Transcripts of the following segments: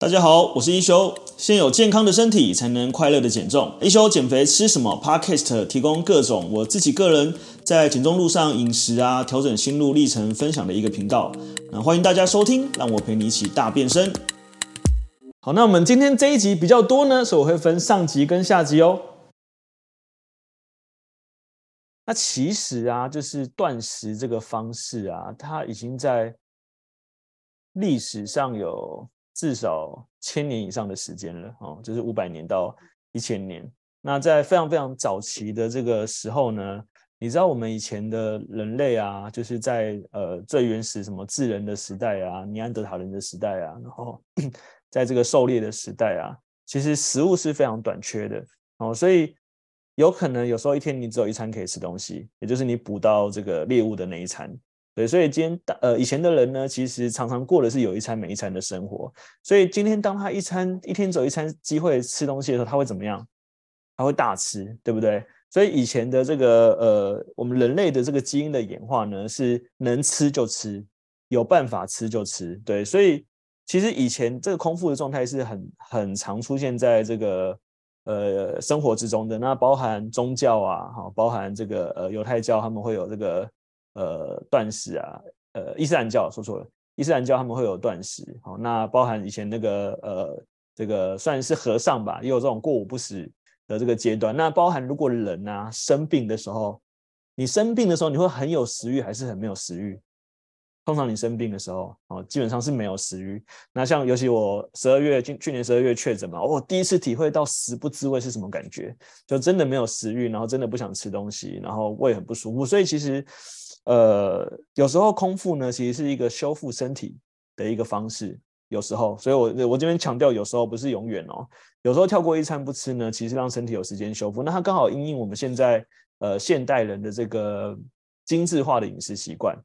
大家好，我是一休。先有健康的身体，才能快乐的减重。一休减肥吃什么？Podcast 提供各种我自己个人在减重路上饮食啊，调整心路历程分享的一个频道。那欢迎大家收听，让我陪你一起大变身。好，那我们今天这一集比较多呢，所以我会分上集跟下集哦。那其实啊，就是断食这个方式啊，它已经在历史上有。至少千年以上的时间了哦，就是五百年到一千年。那在非常非常早期的这个时候呢，你知道我们以前的人类啊，就是在呃最原始什么智人的时代啊，尼安德塔人的时代啊，然后 在这个狩猎的时代啊，其实食物是非常短缺的哦，所以有可能有时候一天你只有一餐可以吃东西，也就是你捕到这个猎物的那一餐。对，所以今天呃，以前的人呢，其实常常过的是有一餐没一餐的生活。所以今天当他一餐一天走一餐机会吃东西的时候，他会怎么样？他会大吃，对不对？所以以前的这个呃，我们人类的这个基因的演化呢，是能吃就吃，有办法吃就吃。对，所以其实以前这个空腹的状态是很很常出现在这个呃生活之中的。那包含宗教啊，哈，包含这个呃犹太教，他们会有这个。呃，断食啊，呃，伊斯兰教说错了，伊斯兰教他们会有断食，好，那包含以前那个呃，这个算是和尚吧，也有这种过午不食的这个阶段。那包含如果人啊生病的时候，你生病的时候，你会很有食欲还是很没有食欲？通常你生病的时候，哦，基本上是没有食欲。那像尤其我十二月去去年十二月确诊嘛，我第一次体会到食不知味是什么感觉，就真的没有食欲，然后真的不想吃东西，然后胃很不舒服，所以其实。呃，有时候空腹呢，其实是一个修复身体的一个方式。有时候，所以我我这边强调，有时候不是永远哦。有时候跳过一餐不吃呢，其实让身体有时间修复。那它刚好因应我们现在呃现代人的这个精致化的饮食习惯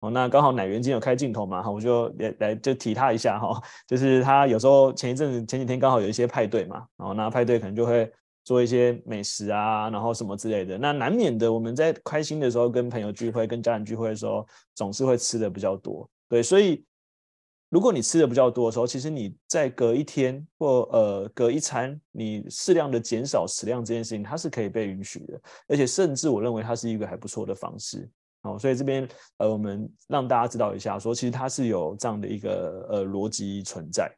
哦。那刚好乃元今天有开镜头嘛，哈，我就来来就提他一下哈。就是他有时候前一阵子前几天刚好有一些派对嘛，然后那派对可能就会。做一些美食啊，然后什么之类的，那难免的，我们在开心的时候，跟朋友聚会、跟家人聚会的时候，总是会吃的比较多。对，所以如果你吃的比较多的时候，其实你在隔一天或呃隔一餐，你适量的减少食量这件事情，它是可以被允许的，而且甚至我认为它是一个还不错的方式。哦，所以这边呃，我们让大家知道一下，说其实它是有这样的一个呃逻辑存在。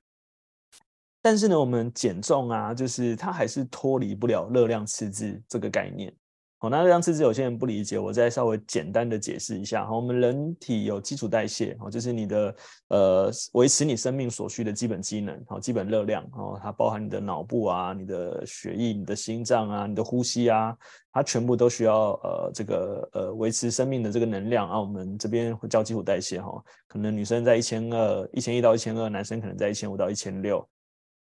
但是呢，我们减重啊，就是它还是脱离不了热量赤字这个概念。好，那热量赤字有些人不理解，我再稍微简单的解释一下。好，我们人体有基础代谢，哦，就是你的呃维持你生命所需的基本机能，好，基本热量，哦，它包含你的脑部啊、你的血液、你的心脏啊、你的呼吸啊，它全部都需要呃这个呃维持生命的这个能量啊。我们这边会叫基础代谢，哈，可能女生在一千二、一千一到一千二，男生可能在一千五到一千六。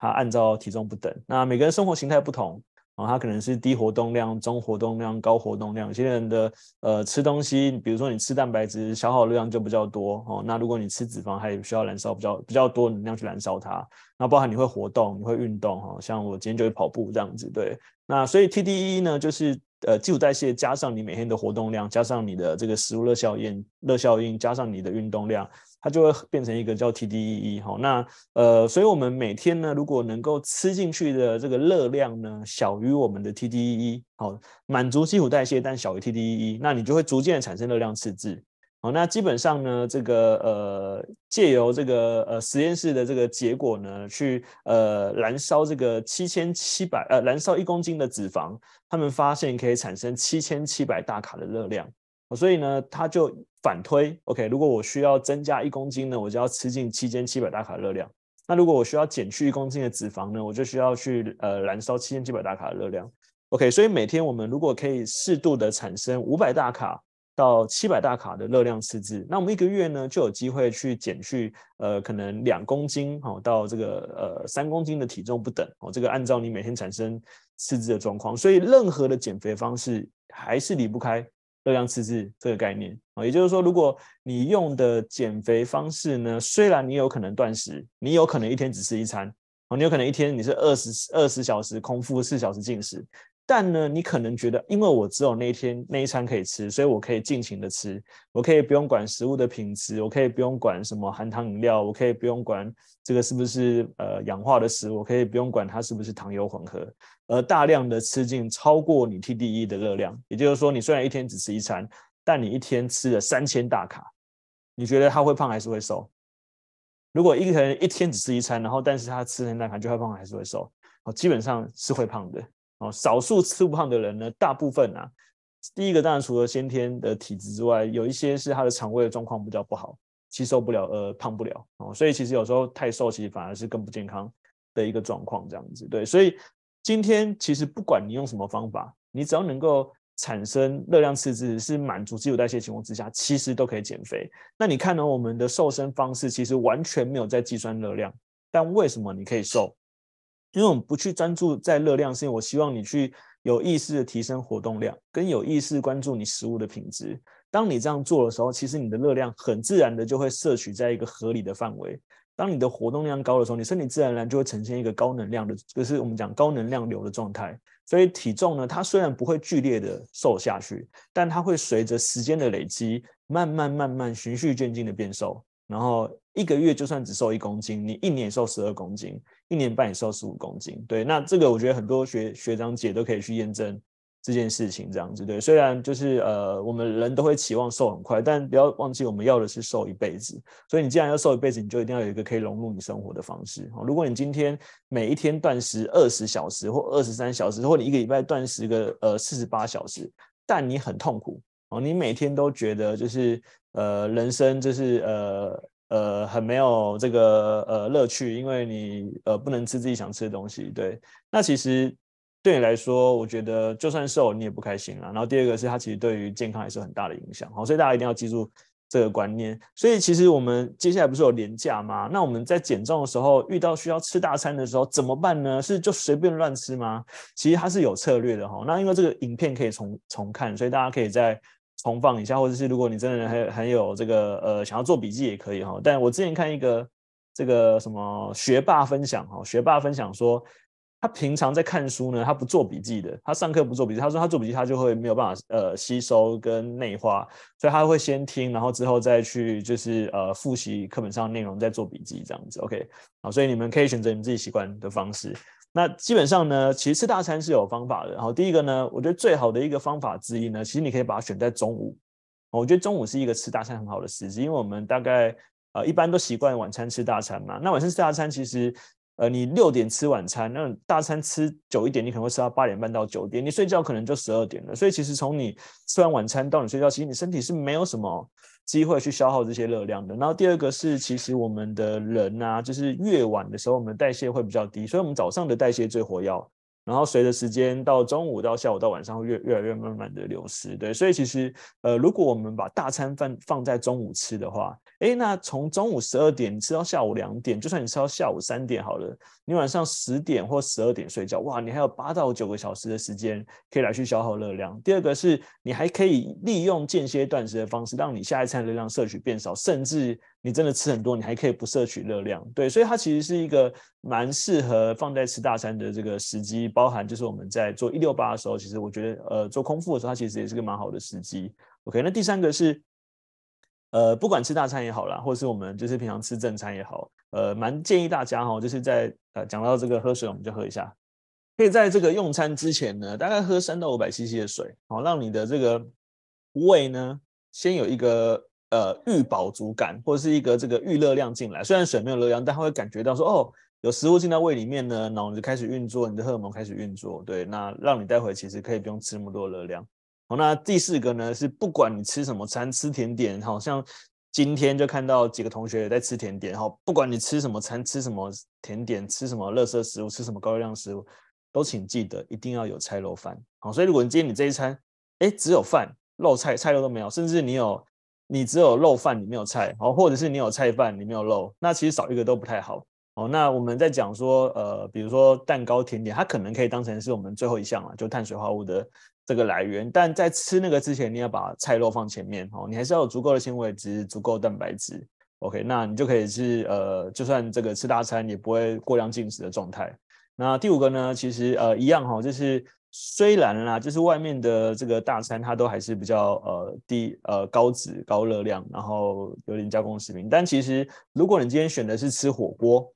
它按照体重不等，那每个人生活形态不同啊，它可能是低活动量、中活动量、高活动量。有些人的呃吃东西，比如说你吃蛋白质，消耗的量就比较多哦。那如果你吃脂肪，还需要燃烧比较比较多能量去燃烧它。那包含你会活动，你会运动哈，像我今天就会跑步这样子。对，那所以 TDE 呢，就是呃基础代谢加上你每天的活动量，加上你的这个食物热效应、热效应，加上你的运动量。它就会变成一个叫 TDEE 哈，那呃，所以我们每天呢，如果能够吃进去的这个热量呢，小于我们的 TDEE，好，满足基础代谢，但小于 TDEE，那你就会逐渐产生热量赤字。好，那基本上呢，这个呃，借由这个呃实验室的这个结果呢，去呃燃烧这个七千七百呃燃烧一公斤的脂肪，他们发现可以产生七千七百大卡的热量。所以呢，他就反推，OK，如果我需要增加一公斤呢，我就要吃进七千七百大卡热量。那如果我需要减去一公斤的脂肪呢，我就需要去呃燃烧七千七百大卡的热量。OK，所以每天我们如果可以适度的产生五百大卡到七百大卡的热量赤字，那我们一个月呢就有机会去减去呃可能两公斤哦到这个呃三公斤的体重不等哦，这个按照你每天产生赤字的状况，所以任何的减肥方式还是离不开。热量赤字这个概念啊，也就是说，如果你用的减肥方式呢，虽然你有可能断食，你有可能一天只吃一餐，哦，你有可能一天你是二十二十小时空腹，四小时进食，但呢，你可能觉得，因为我只有那一天那一餐可以吃，所以我可以尽情的吃，我可以不用管食物的品质，我可以不用管什么含糖饮料，我可以不用管这个是不是呃氧化的食物，我可以不用管它是不是糖油混合，而大量的吃进超过你 TDE 的热量，也就是说，你虽然一天只吃一餐，但你一天吃了三千大卡，你觉得他会胖还是会瘦？如果一个人一天只吃一餐，然后但是他吃三千大卡就会胖还是会瘦？哦，基本上是会胖的。哦，少数吃不胖的人呢，大部分啊，第一个当然除了先天的体质之外，有一些是他的肠胃的状况比较不好，吸收不了，呃，胖不了哦，所以其实有时候太瘦，其实反而是更不健康的一个状况，这样子对。所以今天其实不管你用什么方法，你只要能够产生热量赤字，是满足基础代谢情况之下，其实都可以减肥。那你看呢，我们的瘦身方式其实完全没有在计算热量，但为什么你可以瘦？因为我们不去专注在热量，是因为我希望你去有意识的提升活动量，跟有意识关注你食物的品质。当你这样做的时候，其实你的热量很自然的就会摄取在一个合理的范围。当你的活动量高的时候，你身体自然而然就会呈现一个高能量的，就是我们讲高能量流的状态。所以体重呢，它虽然不会剧烈的瘦下去，但它会随着时间的累积，慢慢慢慢循序渐进的变瘦。然后一个月就算只瘦一公斤，你一年瘦十二公斤，一年半也瘦十五公斤。对，那这个我觉得很多学学长姐都可以去验证这件事情，这样子对。虽然就是呃，我们人都会期望瘦很快，但不要忘记我们要的是瘦一辈子。所以你既然要瘦一辈子，你就一定要有一个可以融入你生活的方式。如果你今天每一天断食二十小时或二十三小时，或你一个礼拜断食个呃四十八小时，但你很痛苦哦，你每天都觉得就是。呃，人生就是呃呃很没有这个呃乐趣，因为你呃不能吃自己想吃的东西。对，那其实对你来说，我觉得就算瘦你也不开心啊。然后第二个是它其实对于健康也是很大的影响。好，所以大家一定要记住这个观念。所以其实我们接下来不是有连假吗？那我们在减重的时候遇到需要吃大餐的时候怎么办呢？是就随便乱吃吗？其实它是有策略的哈。那因为这个影片可以重重看，所以大家可以在。重放一下，或者是如果你真的很很有这个呃想要做笔记也可以哈。但我之前看一个这个什么学霸分享哈，学霸分享说他平常在看书呢，他不做笔记的，他上课不做笔记。他说他做笔记他就会没有办法呃吸收跟内化，所以他会先听，然后之后再去就是呃复习课本上的内容，再做笔记这样子。OK，好，所以你们可以选择你们自己习惯的方式。那基本上呢，其实吃大餐是有方法的。然后第一个呢，我觉得最好的一个方法之一呢，其实你可以把它选在中午。我觉得中午是一个吃大餐很好的时机，因为我们大概呃一般都习惯晚餐吃大餐嘛。那晚上吃大餐其实呃你六点吃晚餐，那大餐吃久一点，你可能会吃到八点半到九点，你睡觉可能就十二点了。所以其实从你吃完晚餐到你睡觉，其实你身体是没有什么。机会去消耗这些热量的。然后第二个是，其实我们的人呐，就是越晚的时候，我们的代谢会比较低，所以我们早上的代谢最活跃。然后随着时间到中午到下午到晚上会越越来越慢慢的流失，对，所以其实呃，如果我们把大餐饭放在中午吃的话，诶，那从中午十二点吃到下午两点，就算你吃到下午三点好了，你晚上十点或十二点睡觉，哇，你还有八到九个小时的时间可以来去消耗热量。第二个是你还可以利用间歇断食的方式，让你下一餐热量摄取变少，甚至。你真的吃很多，你还可以不摄取热量，对，所以它其实是一个蛮适合放在吃大餐的这个时机，包含就是我们在做一六八的时候，其实我觉得呃做空腹的时候，它其实也是个蛮好的时机。OK，那第三个是呃不管吃大餐也好啦，或是我们就是平常吃正餐也好，呃蛮建议大家哈，就是在呃讲到这个喝水，我们就喝一下，可以在这个用餐之前呢，大概喝三到五百 CC 的水，好让你的这个胃呢先有一个。呃，预饱足感或者是一个这个预热量进来，虽然水没有热量，但他会感觉到说，哦，有食物进到胃里面呢，脑就开始运作，你的荷尔蒙开始运作，对，那让你待会其实可以不用吃那么多热量。好，那第四个呢是，不管你吃什么餐，吃甜点，好像今天就看到几个同学也在吃甜点，好，不管你吃什么餐，吃什么甜点，吃什么垃圾食物，吃什么高热量食物，都请记得一定要有菜肉饭。好，所以如果你今天你这一餐，哎，只有饭，肉菜菜肉都没有，甚至你有。你只有肉饭，你没有菜，哦，或者是你有菜饭，你没有肉，那其实少一个都不太好，哦。那我们在讲说，呃，比如说蛋糕、甜点，它可能可以当成是我们最后一项啊，就碳水化合物的这个来源。但在吃那个之前，你要把菜肉放前面，哦，你还是要有足够的纤维质、足够蛋白质。OK，那你就可以是呃，就算这个吃大餐也不会过量进食的状态。那第五个呢，其实呃一样哈，就是虽然啦，就是外面的这个大餐，它都还是比较呃低呃高脂高热量，然后有点加工食品。但其实如果你今天选的是吃火锅，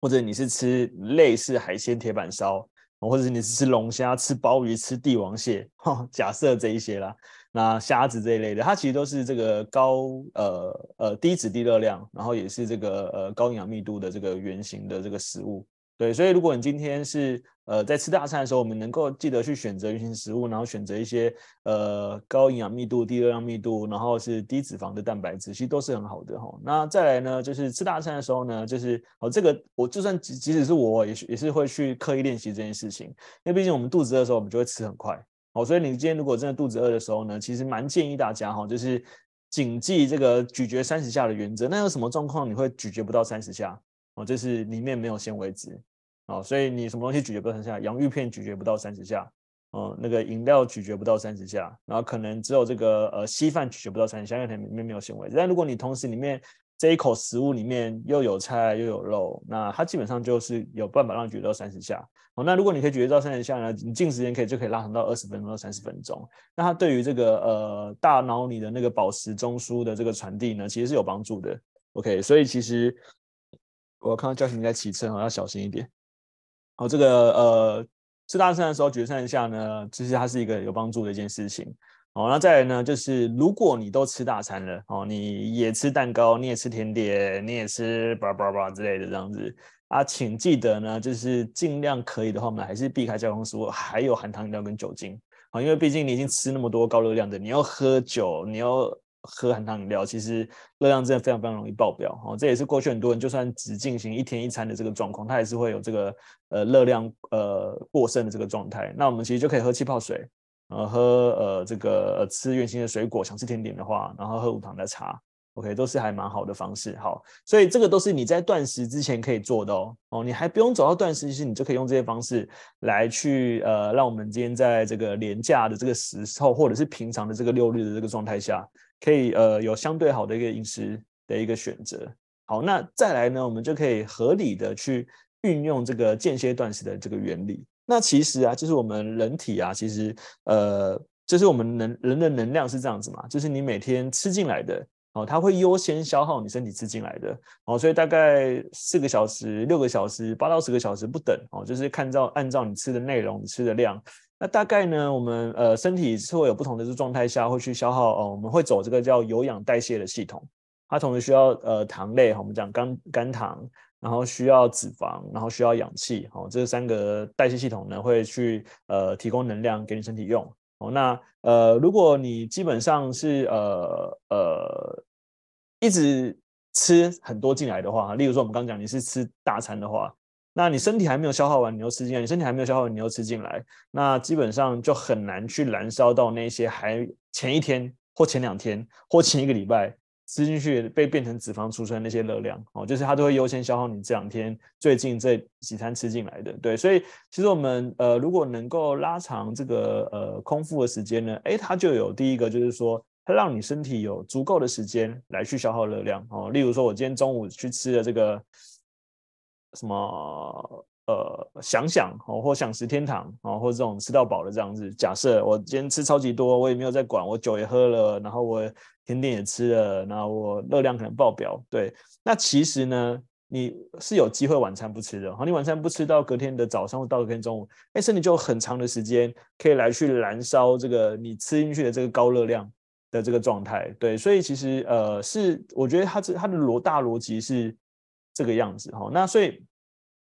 或者你是吃类似海鲜铁板烧，或者是你是吃龙虾、吃鲍鱼、吃帝王蟹，假设这一些啦，那虾子这一类的，它其实都是这个高呃呃低脂低热量，然后也是这个呃高营养密度的这个原型的这个食物。对，所以如果你今天是呃在吃大餐的时候，我们能够记得去选择原型食物，然后选择一些呃高营养密度、低热量密度，然后是低脂肪的蛋白质，其实都是很好的哈。那再来呢，就是吃大餐的时候呢，就是哦这个我就算即即使是我也是也是会去刻意练习这件事情，因为毕竟我们肚子饿的时候，我们就会吃很快哦。所以你今天如果真的肚子饿的时候呢，其实蛮建议大家哈，就是谨记这个咀嚼三十下的原则。那有什么状况你会咀嚼不到三十下？哦，就是里面没有纤维质。哦，所以你什么东西咀嚼不到三十下？洋芋片咀嚼不到三十下，哦，那个饮料咀嚼不到三十下，然后可能只有这个呃稀饭咀嚼不到三十下，因为它里面没有纤维。但如果你同时里面这一口食物里面又有菜又有肉，那它基本上就是有办法让你咀嚼到三十下。哦，那如果你可以咀嚼到三十下呢，你进食时间可以就可以拉长到二十分钟到三十分钟。那它对于这个呃大脑里的那个饱食中枢的这个传递呢，其实是有帮助的。OK，所以其实我看到教训在骑车，要小心一点。哦，这个呃，吃大餐的时候，咀嚼三十下呢，其实它是一个有帮助的一件事情。哦，那再来呢，就是如果你都吃大餐了，哦，你也吃蛋糕，你也吃甜点，你也吃叭叭叭之类的这样子啊，请记得呢，就是尽量可以的话，我们还是避开加工食物，还有含糖饮料跟酒精。啊，因为毕竟你已经吃那么多高热量的，你要喝酒，你要。喝含糖饮料，其实热量真的非常非常容易爆表哦。这也是过去很多人就算只进行一天一餐的这个状况，他也是会有这个呃热量呃过剩的这个状态。那我们其实就可以喝气泡水，呃喝呃这个吃原型的水果，想吃甜点的话，然后喝无糖的茶，OK 都是还蛮好的方式。好，所以这个都是你在断食之前可以做的哦。哦，你还不用走到断食，其实你就可以用这些方式来去呃让我们今天在这个连假的这个时候，或者是平常的这个六日的这个状态下。可以呃有相对好的一个饮食的一个选择。好，那再来呢，我们就可以合理的去运用这个间歇断食的这个原理。那其实啊，就是我们人体啊，其实呃，就是我们能人的能量是这样子嘛，就是你每天吃进来的哦，它会优先消耗你身体吃进来的哦，所以大概四个小时、六个小时、八到十个小时不等哦，就是看照按照你吃的内容、吃的量。那大概呢，我们呃身体是会有不同的状态下会去消耗哦，我们会走这个叫有氧代谢的系统，它同时需要呃糖类，我们讲肝肝糖，然后需要脂肪，然后需要氧气，哦，这三个代谢系统呢会去呃提供能量给你身体用。哦，那呃如果你基本上是呃呃一直吃很多进来的话，例如说我们刚讲你是吃大餐的话。那你身体还没有消耗完，你又吃进来；你身体还没有消耗完，你又吃进来，那基本上就很难去燃烧到那些还前一天或前两天或前一个礼拜吃进去被变成脂肪储存那些热量哦，就是它都会优先消耗你这两天最近这几餐吃进来的。对，所以其实我们呃如果能够拉长这个呃空腹的时间呢，诶，它就有第一个就是说它让你身体有足够的时间来去消耗热量哦。例如说，我今天中午去吃了这个。什么呃想想哦，或想食天堂哦，或者这种吃到饱的这样子。假设我今天吃超级多，我也没有在管，我酒也喝了，然后我甜点也吃了，然后我热量可能爆表。对，那其实呢，你是有机会晚餐不吃的。好，你晚餐不吃到隔天的早上或到隔天中午，哎，身体就很长的时间可以来去燃烧这个你吃进去的这个高热量的这个状态。对，所以其实呃是，我觉得它这它的逻大逻辑是。这个样子哈，那所以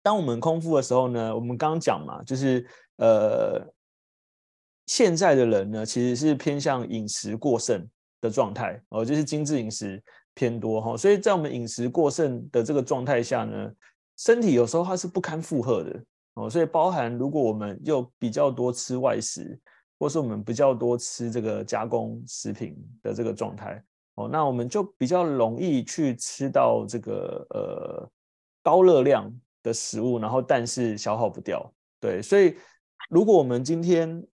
当我们空腹的时候呢，我们刚刚讲嘛，就是呃，现在的人呢其实是偏向饮食过剩的状态哦，就是精致饮食偏多哈，所以在我们饮食过剩的这个状态下呢，身体有时候它是不堪负荷的哦，所以包含如果我们又比较多吃外食，或是我们比较多吃这个加工食品的这个状态。哦，那我们就比较容易去吃到这个呃高热量的食物，然后但是消耗不掉。对，所以如果我们今天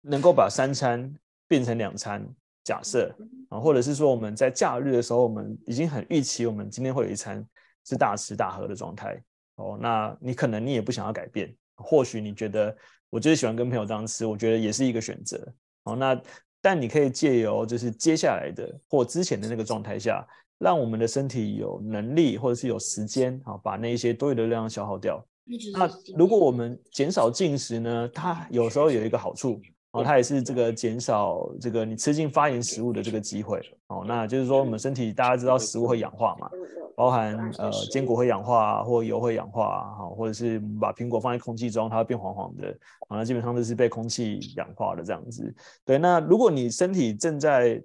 能够把三餐变成两餐，假设啊，或者是说我们在假日的时候，我们已经很预期我们今天会有一餐是大吃大喝的状态。哦，那你可能你也不想要改变，或许你觉得我就是喜欢跟朋友这样吃，我觉得也是一个选择。哦，那但你可以借由就是接下来的或之前的那个状态下，让我们的身体有能力或者是有时间啊，把那一些多余的热量消耗掉。那如果我们减少进食呢，它有时候有一个好处。哦，它也是这个减少这个你吃进发炎食物的这个机会哦。那就是说，我们身体大家知道食物会氧化嘛，包含呃坚果会氧化或油会氧化哈，或者是把苹果放在空气中，它会变黄黄的，啊，那基本上都是被空气氧化的这样子。对，那如果你身体正在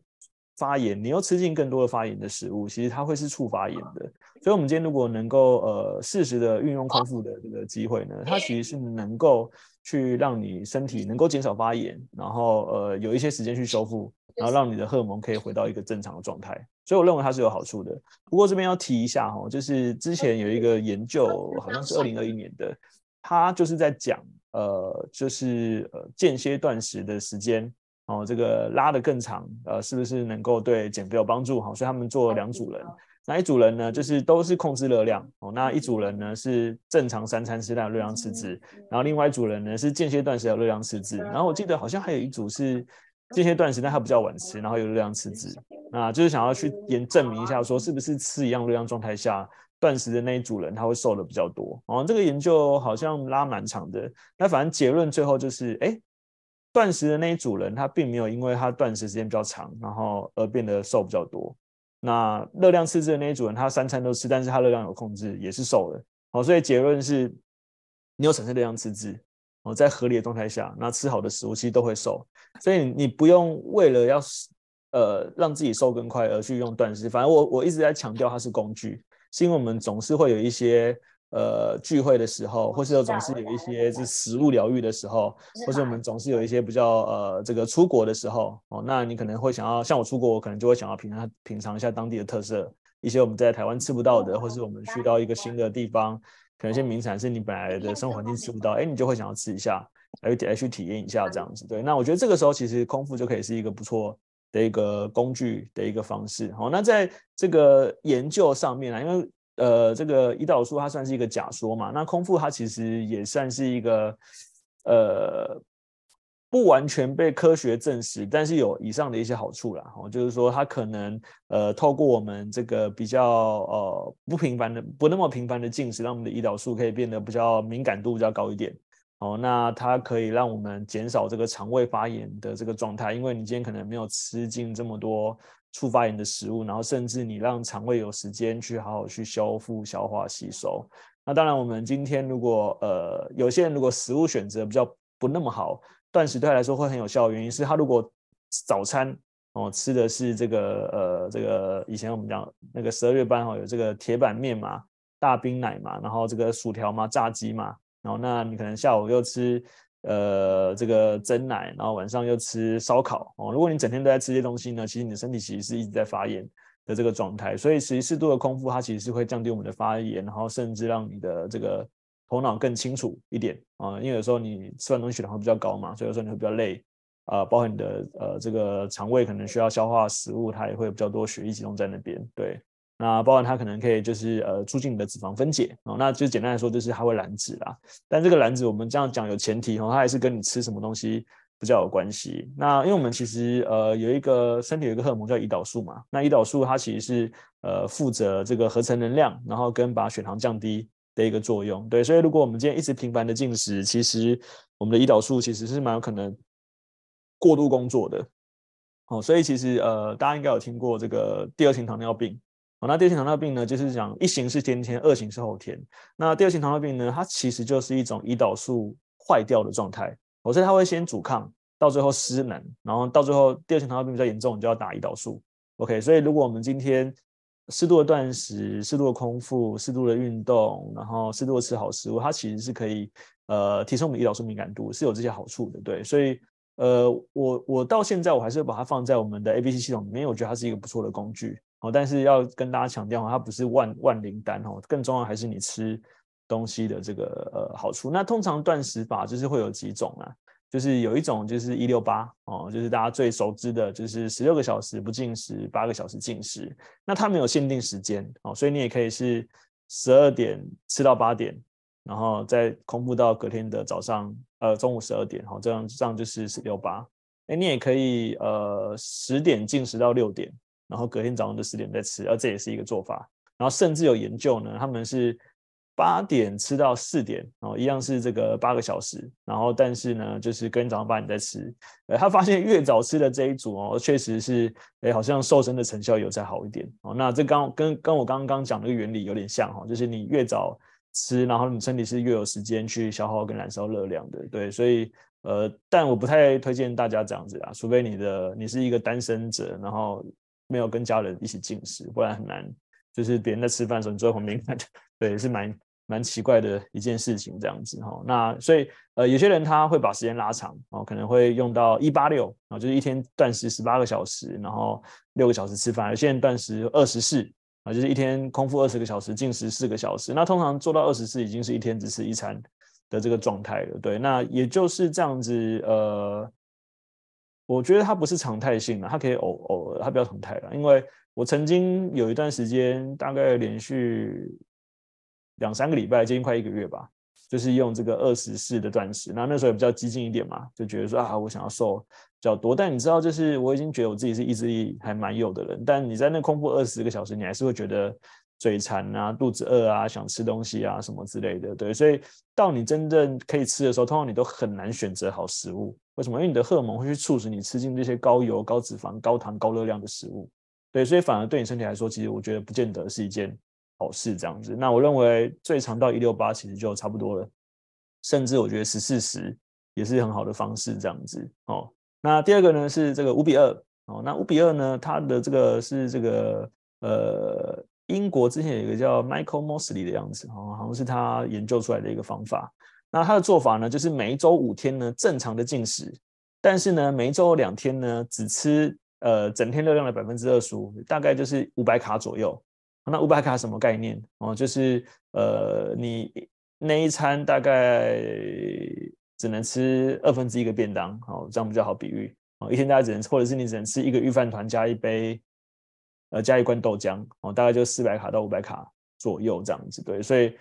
发炎，你又吃进更多的发炎的食物，其实它会是促发炎的。所以，我们今天如果能够呃适时的运用空腹的这个机会呢，它其实是能够去让你身体能够减少发炎，然后呃有一些时间去修复，然后让你的荷尔蒙可以回到一个正常的状态。所以，我认为它是有好处的。不过这边要提一下哈，就是之前有一个研究，好像是二零二一年的，它就是在讲呃就是呃间歇断食的时间。哦，这个拉得更长，呃，是不是能够对减肥有帮助？哈，所以他们做了两组人，那一组人呢，就是都是控制热量，哦，那一组人呢是正常三餐吃，但有热量赤字，然后另外一组人呢是间歇断食，有热量赤字，然后我记得好像还有一组是间歇断食，但他比较晚吃，然后有热量赤字，那就是想要去验证明一下，说是不是吃一样热量状态下断食的那一组人他会瘦的比较多，哦，这个研究好像拉蛮长的，那反正结论最后就是，哎。断食的那一组人，他并没有因为他断食时间比较长，然后而变得瘦比较多。那热量赤字的那一组人，他三餐都吃，但是他热量有控制，也是瘦的。好，所以结论是，你有产生热量赤字，哦，在合理的状态下，那吃好的食物其实都会瘦。所以你不用为了要呃让自己瘦更快而去用断食。反正我我一直在强调它是工具，是因为我们总是会有一些。呃，聚会的时候，或是有总是有一些是食物疗愈的时候，或是我们总是有一些比较呃，这个出国的时候哦，那你可能会想要像我出国，我可能就会想要品尝品尝一下当地的特色，一些我们在台湾吃不到的，或是我们去到一个新的地方，可能一些名产是你本来的生活环境吃不到，哎，你就会想要吃一下，来来去体验一下这样子。对，那我觉得这个时候其实空腹就可以是一个不错的一个工具的一个方式。好，那在这个研究上面啊，因为。呃，这个胰岛素它算是一个假说嘛，那空腹它其实也算是一个呃不完全被科学证实，但是有以上的一些好处啦。哦，就是说它可能呃透过我们这个比较呃不频繁的不那么频繁的进食，让我们的胰岛素可以变得比较敏感度比较高一点。哦，那它可以让我们减少这个肠胃发炎的这个状态，因为你今天可能没有吃进这么多。促发炎的食物，然后甚至你让肠胃有时间去好好去修复、消化、吸收。那当然，我们今天如果呃有些人如果食物选择比较不那么好，断食对他来说会很有效的原因是他如果早餐哦吃的是这个呃这个以前我们讲那个十二月班哦有这个铁板面嘛、大冰奶嘛，然后这个薯条嘛、炸鸡嘛，然后那你可能下午又吃。呃，这个蒸奶，然后晚上又吃烧烤哦。如果你整天都在吃这些东西呢，其实你的身体其实是一直在发炎的这个状态。所以，其实适度的空腹，它其实是会降低我们的发炎，然后甚至让你的这个头脑更清楚一点啊。因为有时候你吃完东西血糖会比较高嘛，所以有时候你会比较累啊。包括你的呃这个肠胃可能需要消化食物，它也会比较多血液集中在那边。对。那包含它可能可以就是呃促进你的脂肪分解哦，那就简单来说就是它会燃脂啦。但这个燃脂我们这样讲有前提哦，它还是跟你吃什么东西比较有关系。那因为我们其实呃有一个身体有一个荷尔蒙叫胰岛素嘛，那胰岛素它其实是呃负责这个合成能量，然后跟把血糖降低的一个作用。对，所以如果我们今天一直频繁的进食，其实我们的胰岛素其实是蛮有可能过度工作的。哦，所以其实呃大家应该有听过这个第二型糖尿病。那第二型糖尿病呢，就是讲一型是先天，二型是后天。那第二型糖尿病呢，它其实就是一种胰岛素坏掉的状态。所以它会先阻抗，到最后失能，然后到最后第二型糖尿病比较严重，你就要打胰岛素。OK，所以如果我们今天适度的断食、适度的空腹、适度的运动，然后适度的吃好食物，它其实是可以呃提升我们胰岛素敏感度，是有这些好处的。对，所以呃，我我到现在我还是把它放在我们的 ABC 系统里面，我觉得它是一个不错的工具。哦，但是要跟大家强调，它不是万万灵丹哦，更重要还是你吃东西的这个呃好处。那通常断食法就是会有几种啊，就是有一种就是一六八哦，就是大家最熟知的，就是十六个小时不进食，八个小时进食。那它没有限定时间哦，所以你也可以是十二点吃到八点，然后再空腹到隔天的早上，呃，中午十二点，好，这样这样就是十六八。哎，你也可以呃十点进食到六点，然后隔天早上的十点再吃，而这也是一个做法。然后甚至有研究呢，他们是八点吃到四点，哦，一样是这个八个小时，然后但是呢，就是隔天早上八点再吃。呃，他发现越早吃的这一组哦，确实是，哎，好像瘦身的成效有再好一点。哦，那这刚跟跟我刚刚讲的原理有点像哈，就是你越早。吃，然后你身体是越有时间去消耗跟燃烧热量的，对，所以呃，但我不太推荐大家这样子啊，除非你的你是一个单身者，然后没有跟家人一起进食，不然很难。就是别人在吃饭的时候，你坐在旁边 看，对，是蛮蛮奇怪的一件事情这样子哈。那所以呃，有些人他会把时间拉长哦，可能会用到一八六啊，就是一天断食十八个小时，然后六个小时吃饭。有些人断食二十四。啊，就是一天空腹二十个小时，进食四个小时。那通常做到二十四，已经是一天只吃一餐的这个状态了。对，那也就是这样子。呃，我觉得它不是常态性的，它可以偶偶尔，它比较常态了。因为我曾经有一段时间，大概连续两三个礼拜，接近快一个月吧。就是用这个二十四的断食，那那时候也比较激进一点嘛，就觉得说啊，我想要瘦比较多。但你知道，就是我已经觉得我自己是意志力还蛮有的人，但你在那空腹二十个小时，你还是会觉得嘴馋啊、肚子饿啊、想吃东西啊什么之类的。对，所以到你真正可以吃的时候，通常你都很难选择好食物。为什么？因为你的荷尔蒙会去促使你吃进这些高油、高脂肪、高糖、高热量的食物。对，所以反而对你身体来说，其实我觉得不见得是一件。好事这样子，那我认为最长到一六八其实就差不多了，甚至我觉得十四十也是很好的方式这样子哦。那第二个呢是这个五比二哦，那五比二呢，它的这个是这个呃英国之前有一个叫 Michael Mosley 的样子哦，好像是他研究出来的一个方法。那他的做法呢，就是每一周五天呢正常的进食，但是呢每一周两天呢只吃呃整天热量的百分之二十五，大概就是五百卡左右。那五百卡什么概念哦？就是呃，你那一餐大概只能吃二分之一个便当，哦，这样比较好比喻哦。一天大概只能，或者是你只能吃一个御饭团加一杯，呃，加一罐豆浆哦，大概就四百卡到五百卡左右这样子。对，所以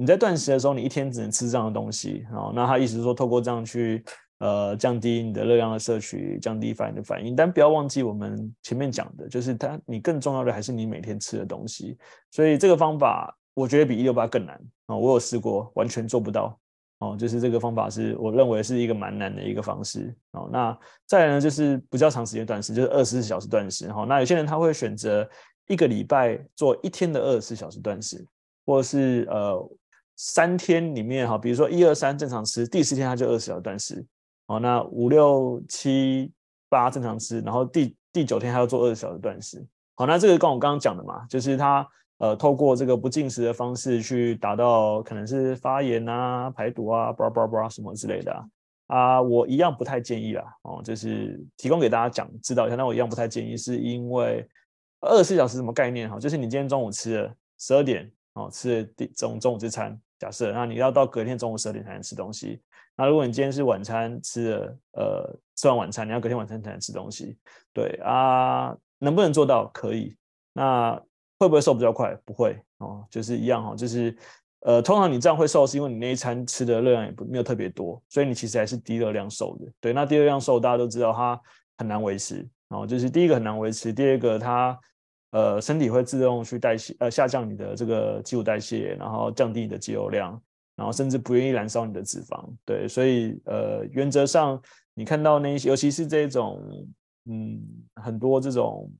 你在断食的时候，你一天只能吃这样的东西哦。那他意思是说，透过这样去。呃，降低你的热量的摄取，降低反应的反应，但不要忘记我们前面讲的，就是它，你更重要的还是你每天吃的东西。所以这个方法，我觉得比一六八更难啊、哦！我有试过，完全做不到哦。就是这个方法是我认为是一个蛮难的一个方式哦。那再来呢，就是比较长时间断食，就是二十四小时断食哈、那有些人他会选择一个礼拜做一天的二十四小时断食，或者是呃三天里面哈，比如说一二三正常吃，第四天他就二十小时断食。哦，那五六七八正常吃，然后第第九天还要做二十小时断食。好，那这个跟我刚刚讲的嘛，就是他呃透过这个不进食的方式去达到可能是发炎啊、排毒啊、巴拉巴拉巴拉什么之类的啊，啊，我一样不太建议啦。哦，就是提供给大家讲知道一下，那我一样不太建议，是因为二十四小时什么概念哈？就是你今天中午吃了十二点哦，吃了第中中午之餐，假设那你要到隔天中午十二点才能吃东西。那如果你今天是晚餐吃了，呃，吃完晚餐，你要隔天晚餐才能吃东西，对啊，能不能做到？可以。那会不会瘦比较快？不会哦，就是一样哈，就是呃，通常你这样会瘦，是因为你那一餐吃的热量也不没有特别多，所以你其实还是低热量瘦的。对，那低热量瘦大家都知道它很难维持哦，就是第一个很难维持，第二个它呃身体会自动去代谢，呃下降你的这个基础代谢，然后降低你的肌肉量。然后甚至不愿意燃烧你的脂肪，对，所以呃，原则上你看到那些，尤其是这种，嗯，很多这种，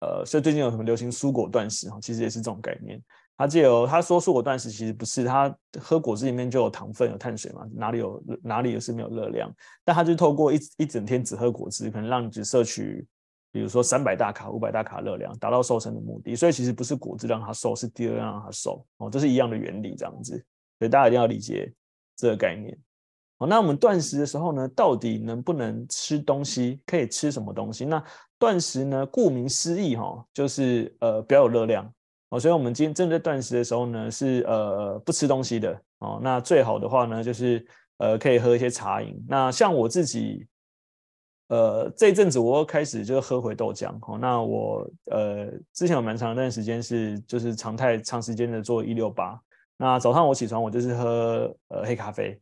呃，所以最近有什么流行蔬果断食，其实也是这种概念。他借由他说蔬果断食，其实不是他喝果汁里面就有糖分、有碳水嘛，哪里有哪里也是没有热量，但他就透过一一整天只喝果汁，可能让你只摄取，比如说三百大卡、五百大卡热量，达到瘦身的目的。所以其实不是果汁让它瘦，是低热量让它瘦哦，这是一样的原理，这样子。所以大家一定要理解这个概念。好，那我们断食的时候呢，到底能不能吃东西？可以吃什么东西？那断食呢，顾名思义哈，就是呃比较有热量哦。所以我们今天正在断食的时候呢，是呃不吃东西的哦。那最好的话呢，就是呃可以喝一些茶饮。那像我自己，呃这一阵子我开始就喝回豆浆。哦，那我呃之前有蛮长一段时间是就是常态长时间的做一六八。那早上我起床，我就是喝呃黑咖啡，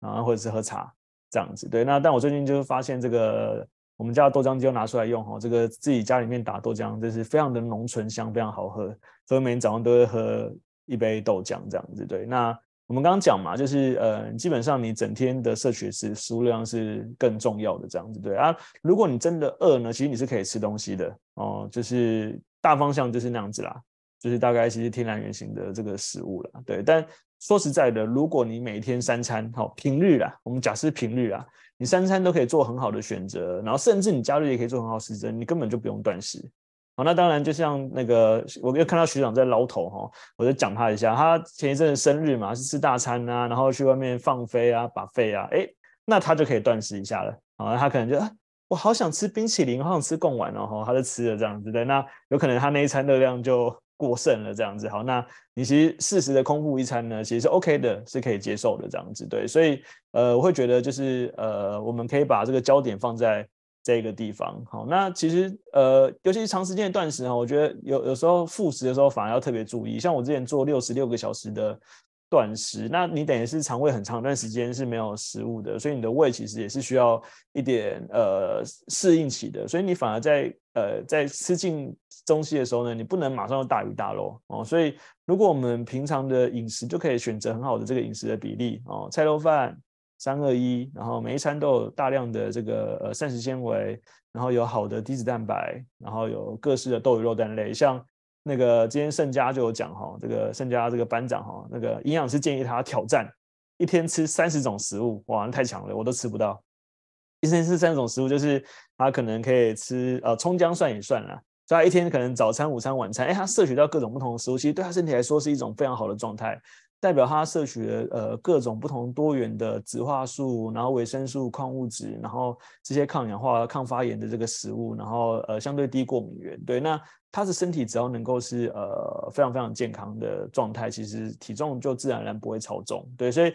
然后或者是喝茶这样子。对，那但我最近就是发现这个我们家的豆浆机又拿出来用哈，这个自己家里面打豆浆，就是非常的浓醇香，非常好喝，所以每天早上都会喝一杯豆浆这样子。对，那我们刚刚讲嘛，就是呃，基本上你整天的摄取是食物量是更重要的这样子。对啊，如果你真的饿呢，其实你是可以吃东西的哦，就是大方向就是那样子啦。就是大概其实天然原型的这个食物了，对。但说实在的，如果你每天三餐，好，平日啦，我们假设平日啊，你三餐都可以做很好的选择，然后甚至你假日也可以做很好时针，你根本就不用断食。好，那当然就像那个，我又看到学长在捞头哈，我就讲他一下，他前一阵生日嘛，是吃大餐啊，然后去外面放飞啊，把肺啊，哎，那他就可以断食一下了。好，他可能就啊我好想吃冰淇淋，好想吃贡丸哦，他就吃了这样子的，那有可能他那一餐热量就。过剩了这样子，好，那你其实适时的空腹一餐呢，其实是 OK 的，是可以接受的这样子，对，所以呃，我会觉得就是呃，我们可以把这个焦点放在这个地方，好，那其实呃，尤其是长时间的断食哈，我觉得有有时候复食的时候反而要特别注意，像我之前做六十六个小时的。断食，那你等于是肠胃很长一段时间是没有食物的，所以你的胃其实也是需要一点呃适应期的，所以你反而在呃在吃进东西的时候呢，你不能马上就大鱼大肉哦。所以如果我们平常的饮食就可以选择很好的这个饮食的比例哦，菜肉饭三二一，然后每一餐都有大量的这个呃膳食纤维，然后有好的低脂蛋白，然后有各式的豆鱼肉蛋类，像。那个今天盛家就有讲哈，这个盛家这个班长哈，那个营养师建议他挑战一天吃三十种食物，哇，那太强了，我都吃不到。一天吃三种食物，就是他可能可以吃呃葱姜蒜也算了，所以他一天可能早餐、午餐、晚餐，哎，他摄取到各种不同的食物，其实对他身体来说是一种非常好的状态。代表它摄取了呃各种不同多元的植化素，然后维生素、矿物质，然后这些抗氧化、抗发炎的这个食物，然后呃相对低过敏原。对，那它的身体只要能够是呃非常非常健康的状态，其实体重就自然而然不会超重。对，所以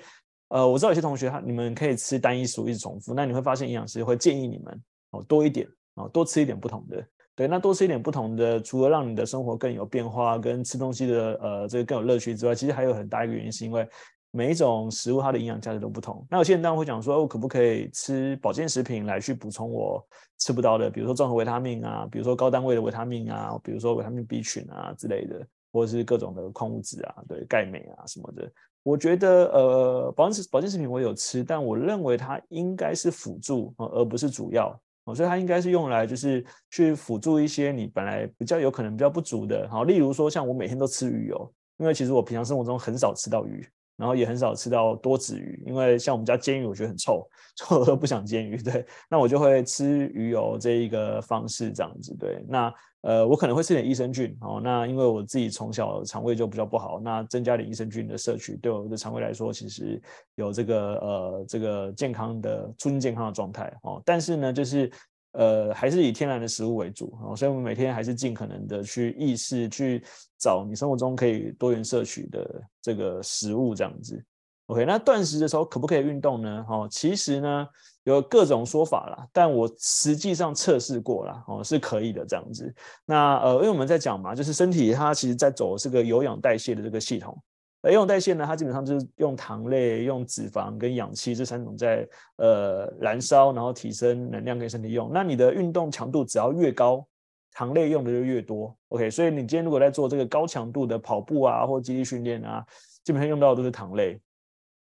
呃我知道有些同学他你们可以吃单一食物一直重复，那你会发现营养师会建议你们哦多一点哦多吃一点不同的。对，那多吃一点不同的，除了让你的生活更有变化，跟吃东西的呃这个更有乐趣之外，其实还有很大一个原因，是因为每一种食物它的营养价值都不同。那有些人当然会讲说，我可不可以吃保健食品来去补充我吃不到的，比如说综合维他命啊，比如说高单位的维他命啊，比如说维他命 B 群啊之类的，或者是各种的矿物质啊，对，钙镁啊什么的。我觉得呃保健食保健食品我有吃，但我认为它应该是辅助，而不是主要。哦，所以它应该是用来就是去辅助一些你本来比较有可能比较不足的，好，例如说像我每天都吃鱼油，因为其实我平常生活中很少吃到鱼，然后也很少吃到多脂鱼，因为像我们家煎鱼我觉得很臭，我都不想煎鱼，对，那我就会吃鱼油这一个方式这样子，对，那。呃，我可能会吃点益生菌，哦，那因为我自己从小肠胃就比较不好，那增加点益生菌的摄取，对我的肠胃来说，其实有这个呃这个健康的促进健康的状态，哦，但是呢，就是呃还是以天然的食物为主，哦，所以我们每天还是尽可能的去意识去找你生活中可以多元摄取的这个食物，这样子。OK，那断食的时候可不可以运动呢？哦，其实呢有各种说法啦，但我实际上测试过了，哦，是可以的这样子。那呃，因为我们在讲嘛，就是身体它其实在走这个有氧代谢的这个系统。而有氧代谢呢，它基本上就是用糖类、用脂肪跟氧气这三种在呃燃烧，然后提升能量给身体用。那你的运动强度只要越高，糖类用的就越多。OK，所以你今天如果在做这个高强度的跑步啊，或肌力训练啊，基本上用到的都是糖类。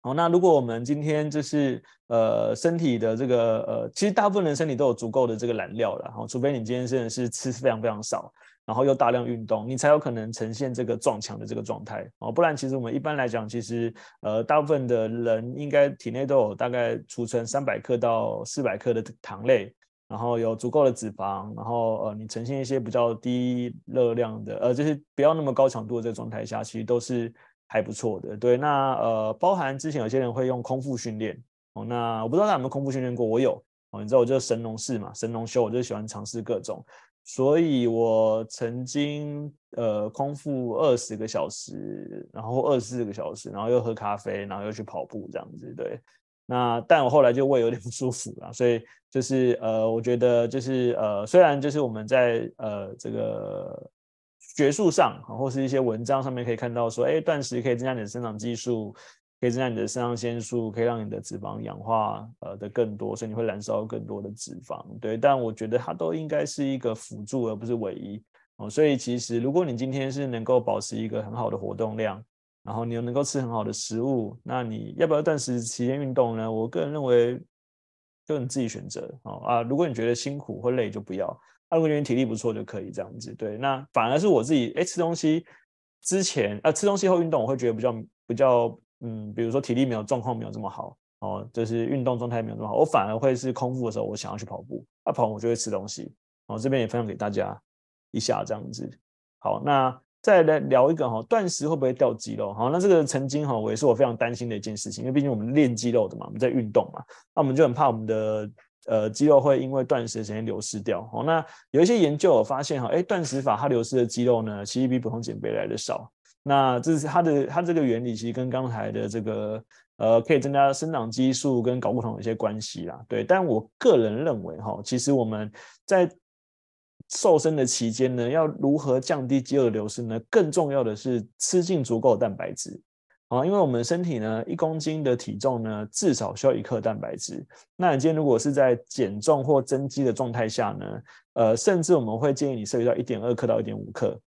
好，那如果我们今天就是呃身体的这个呃，其实大部分人身体都有足够的这个燃料了，哈，除非你今天真的是吃非常非常少，然后又大量运动，你才有可能呈现这个撞墙的这个状态，哦，不然其实我们一般来讲，其实呃大部分的人应该体内都有大概储存三百克到四百克的糖类，然后有足够的脂肪，然后呃你呈现一些比较低热量的，呃就是不要那么高强度的这个状态下，其实都是。还不错的，对，那呃，包含之前有些人会用空腹训练哦，那我不知道大家有没有空腹训练过，我有哦，你知道我就神农氏嘛，神农修，我就喜欢尝试各种，所以我曾经呃空腹二十个小时，然后二十四个小时，然后又喝咖啡，然后又去跑步这样子，对，那但我后来就胃有点不舒服了，所以就是呃，我觉得就是呃，虽然就是我们在呃这个。学术上或是一些文章上面可以看到说，哎，断食可以增加你的生长激素，可以增加你的肾上腺素，可以让你的脂肪氧化呃的更多，所以你会燃烧更多的脂肪。对，但我觉得它都应该是一个辅助，而不是唯一。哦，所以其实如果你今天是能够保持一个很好的活动量，然后你又能够吃很好的食物，那你要不要断食期间运动呢？我个人认为，就你自己选择哦啊。如果你觉得辛苦或累，就不要；啊，如果你体力不错，就可以这样子。对，那反而是我自己，哎，吃东西之前啊，吃东西后运动，我会觉得比较比较嗯，比如说体力没有状况没有这么好哦，就是运动状态没有这么好，我反而会是空腹的时候，我想要去跑步，啊跑完我就会吃东西。哦，这边也分享给大家一下这样子。好，那。再来聊一个哈，断食会不会掉肌肉？好，那这个曾经哈，我也是我非常担心的一件事情，因为毕竟我们练肌肉的嘛，我们在运动嘛，那我们就很怕我们的呃肌肉会因为断食时间流失掉。好，那有一些研究有发现哈，哎，断食法它流失的肌肉呢，其实比普通减肥来的少。那这是它的它这个原理，其实跟刚才的这个呃可以增加生长激素跟睾固酮有一些关系啦。对，但我个人认为哈，其实我们在瘦身的期间呢，要如何降低肌肉的流失呢？更重要的是吃进足够的蛋白质啊，因为我们身体呢，一公斤的体重呢，至少需要一克蛋白质。那你今天如果是在减重或增肌的状态下呢，呃，甚至我们会建议你摄取到一点二克到一点五克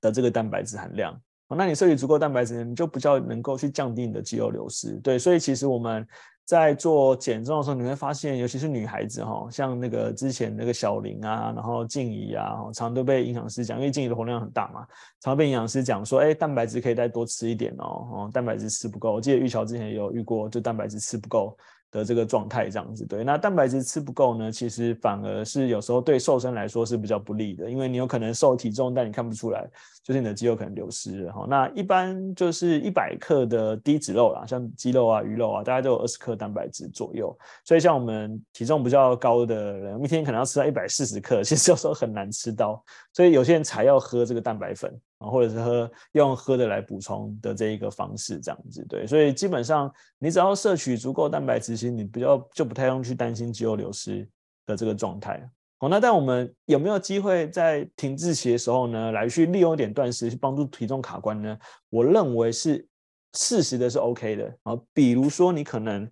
的这个蛋白质含量。那你摄取足够蛋白质呢，你就比较能够去降低你的肌肉流失。对，所以其实我们。在做减重的时候，你会发现，尤其是女孩子哈，像那个之前那个小林啊，然后静怡啊，常都被营养师讲，因为静怡的活量很大嘛，常被营养师讲说，哎，蛋白质可以再多吃一点哦，哦，蛋白质吃不够。我记得玉桥之前也有遇过，就蛋白质吃不够。的这个状态这样子，对，那蛋白质吃不够呢，其实反而是有时候对瘦身来说是比较不利的，因为你有可能瘦体重，但你看不出来，就是你的肌肉可能流失了哈。那一般就是一百克的低脂肉啦，像鸡肉啊、鱼肉啊，大概都有二十克蛋白质左右。所以像我们体重比较高的人，一天可能要吃到一百四十克，其实有时候很难吃到，所以有些人才要喝这个蛋白粉。或者是喝用喝的来补充的这一个方式，这样子对，所以基本上你只要摄取足够蛋白质，其实你比较就不太用去担心肌肉流失的这个状态。好，那但我们有没有机会在停滞期的时候呢，来去利用一点断食去帮助体重卡关呢？我认为是适时的，是 OK 的啊。比如说你可能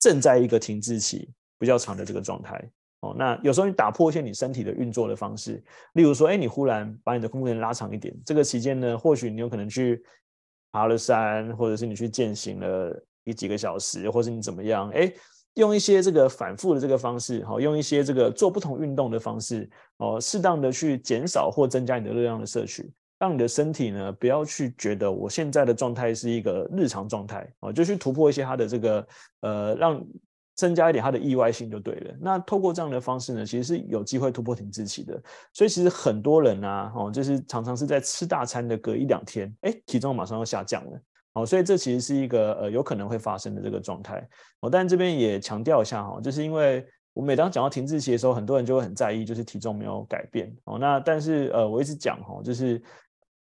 正在一个停滞期比较长的这个状态。哦，那有时候你打破一些你身体的运作的方式，例如说，哎，你忽然把你的空腹时间拉长一点，这个期间呢，或许你有可能去爬了山，或者是你去健行了一几个小时，或是你怎么样，哎，用一些这个反复的这个方式，好，用一些这个做不同运动的方式，哦，适当的去减少或增加你的热量的摄取，让你的身体呢，不要去觉得我现在的状态是一个日常状态，哦，就去突破一些它的这个，呃，让。增加一点它的意外性就对了。那透过这样的方式呢，其实是有机会突破停滞期的。所以其实很多人啊，哦，就是常常是在吃大餐的隔一两天，哎，体重马上要下降了。哦，所以这其实是一个呃有可能会发生的这个状态。哦，但这边也强调一下哈，就是因为我每当讲到停滞期的时候，很多人就会很在意，就是体重没有改变。哦，那但是呃，我一直讲哈，就是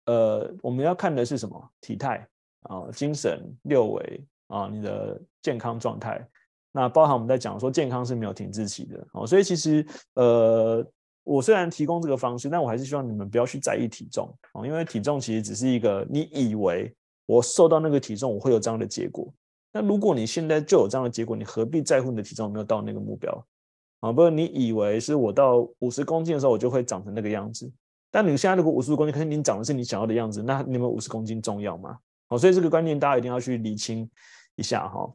呃，我们要看的是什么？体态啊，精神、六维啊，你的健康状态。那包含我们在讲说健康是没有停滞期的哦，所以其实呃，我虽然提供这个方式，但我还是希望你们不要去在意体重哦，因为体重其实只是一个你以为我瘦到那个体重我会有这样的结果，那如果你现在就有这样的结果，你何必在乎你的体重有没有到那个目标啊？不是你以为是我到五十公斤的时候我就会长成那个样子，但你现在如果五十公斤，可是你长的是你想要的样子，那你们五十公斤重要吗？哦，所以这个观念大家一定要去理清一下哈。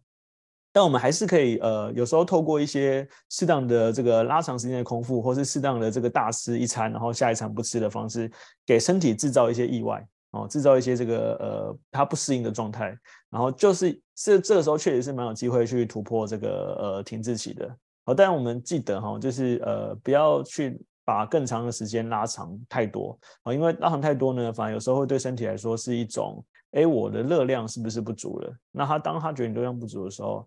但我们还是可以，呃，有时候透过一些适当的这个拉长时间的空腹，或是适当的这个大吃一餐，然后下一餐不吃的方式，给身体制造一些意外，哦，制造一些这个呃它不适应的状态，然后就是是这个时候确实是蛮有机会去突破这个呃停滞期的。好，但我们记得哈，就是呃不要去把更长的时间拉长太多啊，因为拉长太多呢，反而有时候会对身体来说是一种。哎，我的热量是不是不足了？那他当他觉得你热量不足的时候，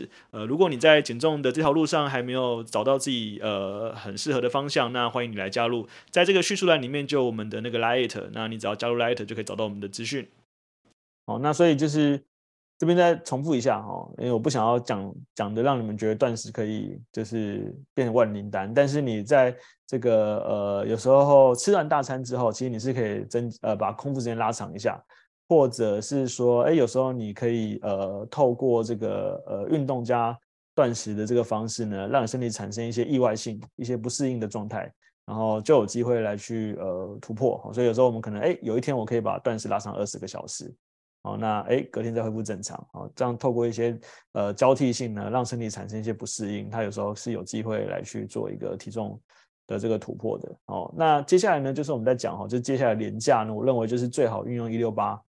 呃，如果你在减重的这条路上还没有找到自己呃很适合的方向，那欢迎你来加入，在这个叙述栏里面就有我们的那个 Light，那你只要加入 Light 就可以找到我们的资讯。好，那所以就是这边再重复一下哈，因为我不想要讲讲的让你们觉得断食可以就是变成万灵丹，但是你在这个呃有时候吃完大餐之后，其实你是可以增呃把空腹时间拉长一下。或者是说，哎，有时候你可以呃，透过这个呃运动加断食的这个方式呢，让身体产生一些意外性、一些不适应的状态，然后就有机会来去呃突破。所以有时候我们可能哎，有一天我可以把断食拉上二十个小时，哦，那哎隔天再恢复正常，哦，这样透过一些呃交替性呢，让身体产生一些不适应，它有时候是有机会来去做一个体重的这个突破的。哦，那接下来呢，就是我们在讲哈，就接下来连假呢，我认为就是最好运用一六八。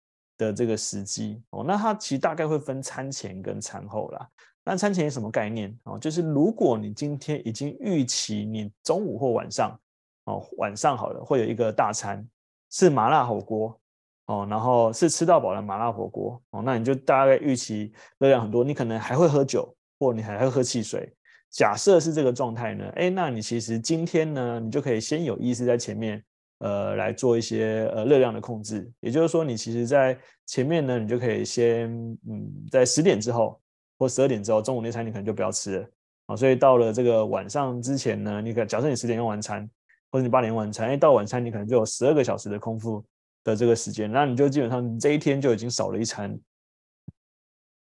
的这个时机哦，那它其实大概会分餐前跟餐后啦。那餐前是什么概念哦？就是如果你今天已经预期你中午或晚上哦，晚上好了会有一个大餐是麻辣火锅哦，然后是吃到饱的麻辣火锅哦，那你就大概预期热量很多，你可能还会喝酒或你还会喝汽水。假设是这个状态呢，哎，那你其实今天呢，你就可以先有意识在前面。呃，来做一些呃热量的控制，也就是说，你其实在前面呢，你就可以先嗯，在十点之后或十二点之后，中午那餐你可能就不要吃了啊。所以到了这个晚上之前呢，你可假设你十点用完餐，或者你八点用完餐，哎，到晚餐你可能就有十二个小时的空腹的这个时间，那你就基本上这一天就已经少了一餐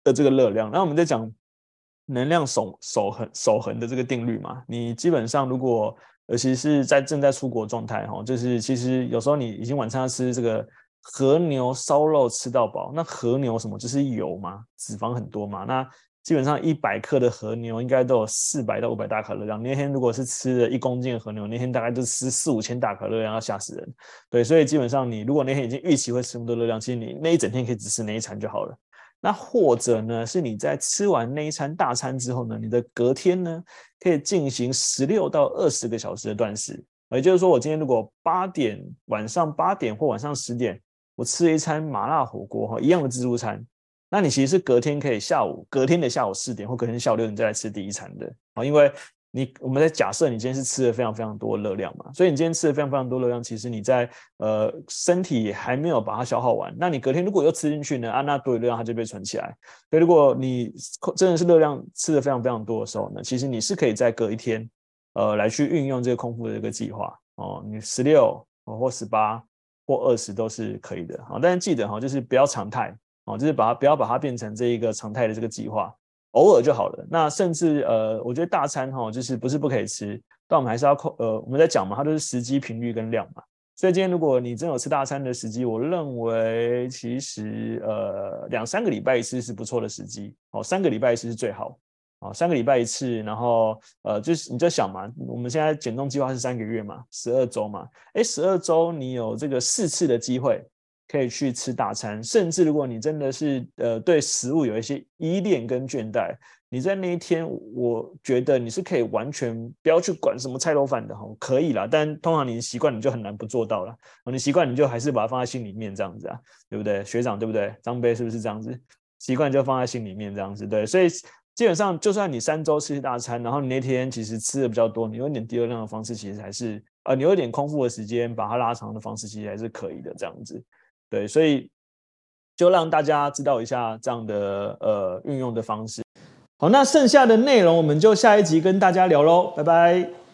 的这个热量。那我们在讲能量守守恒守恒的这个定律嘛，你基本上如果尤其是在正在出国状态哈，就是其实有时候你已经晚餐要吃这个和牛烧肉吃到饱，那和牛什么就是油嘛，脂肪很多嘛，那基本上一百克的和牛应该都有四百到五百大卡热量。那天如果是吃了一公斤的和牛，那天大概就吃四五千大卡热量，要吓死人。对，所以基本上你如果那天已经预期会吃那么多热量，其实你那一整天可以只吃那一餐就好了。那或者呢，是你在吃完那一餐大餐之后呢，你的隔天呢，可以进行十六到二十个小时的断食。也就是说，我今天如果八点晚上八点或晚上十点，我吃一餐麻辣火锅哈，一样的自助餐，那你其实是隔天可以下午隔天的下午四点或隔天下午六点再来吃第一餐的啊，因为。你我们在假设你今天是吃了非常非常多的热量嘛，所以你今天吃了非常非常多热量，其实你在呃身体还没有把它消耗完，那你隔天如果又吃进去呢，啊，那多余热量它就被存起来。所以如果你真的是热量吃的非常非常多的时候呢，其实你是可以在隔一天，呃，来去运用这个空腹的这个计划哦，你十六或十八或二十都是可以的啊，但是记得哈，就是不要常态哦，就是把它不要把它变成这一个常态的这个计划。偶尔就好了。那甚至呃，我觉得大餐哈，就是不是不可以吃，但我们还是要控呃，我们在讲嘛，它都是时机、频率跟量嘛。所以今天如果你真有吃大餐的时机，我认为其实呃两三个礼拜一次是不错的时机哦，三个礼拜一次是最好哦，三个礼拜一次，然后呃就是你就想嘛，我们现在减重计划是三个月嘛，十二周嘛，诶，十二周你有这个四次的机会。可以去吃大餐，甚至如果你真的是呃对食物有一些依恋跟倦怠，你在那一天，我觉得你是可以完全不要去管什么菜肉饭的哈，可以啦。但通常你习惯，你就很难不做到了。你习惯，你就还是把它放在心里面这样子啊，对不对？学长对不对？张杯是不是这样子？习惯就放在心里面这样子，对。所以基本上，就算你三周吃大餐，然后你那天其实吃的比较多，你有点低热量的方式，其实还是呃，你有点空腹的时间，把它拉长的方式，其实还是可以的这样子。对，所以就让大家知道一下这样的呃运用的方式。好，那剩下的内容我们就下一集跟大家聊喽，拜拜。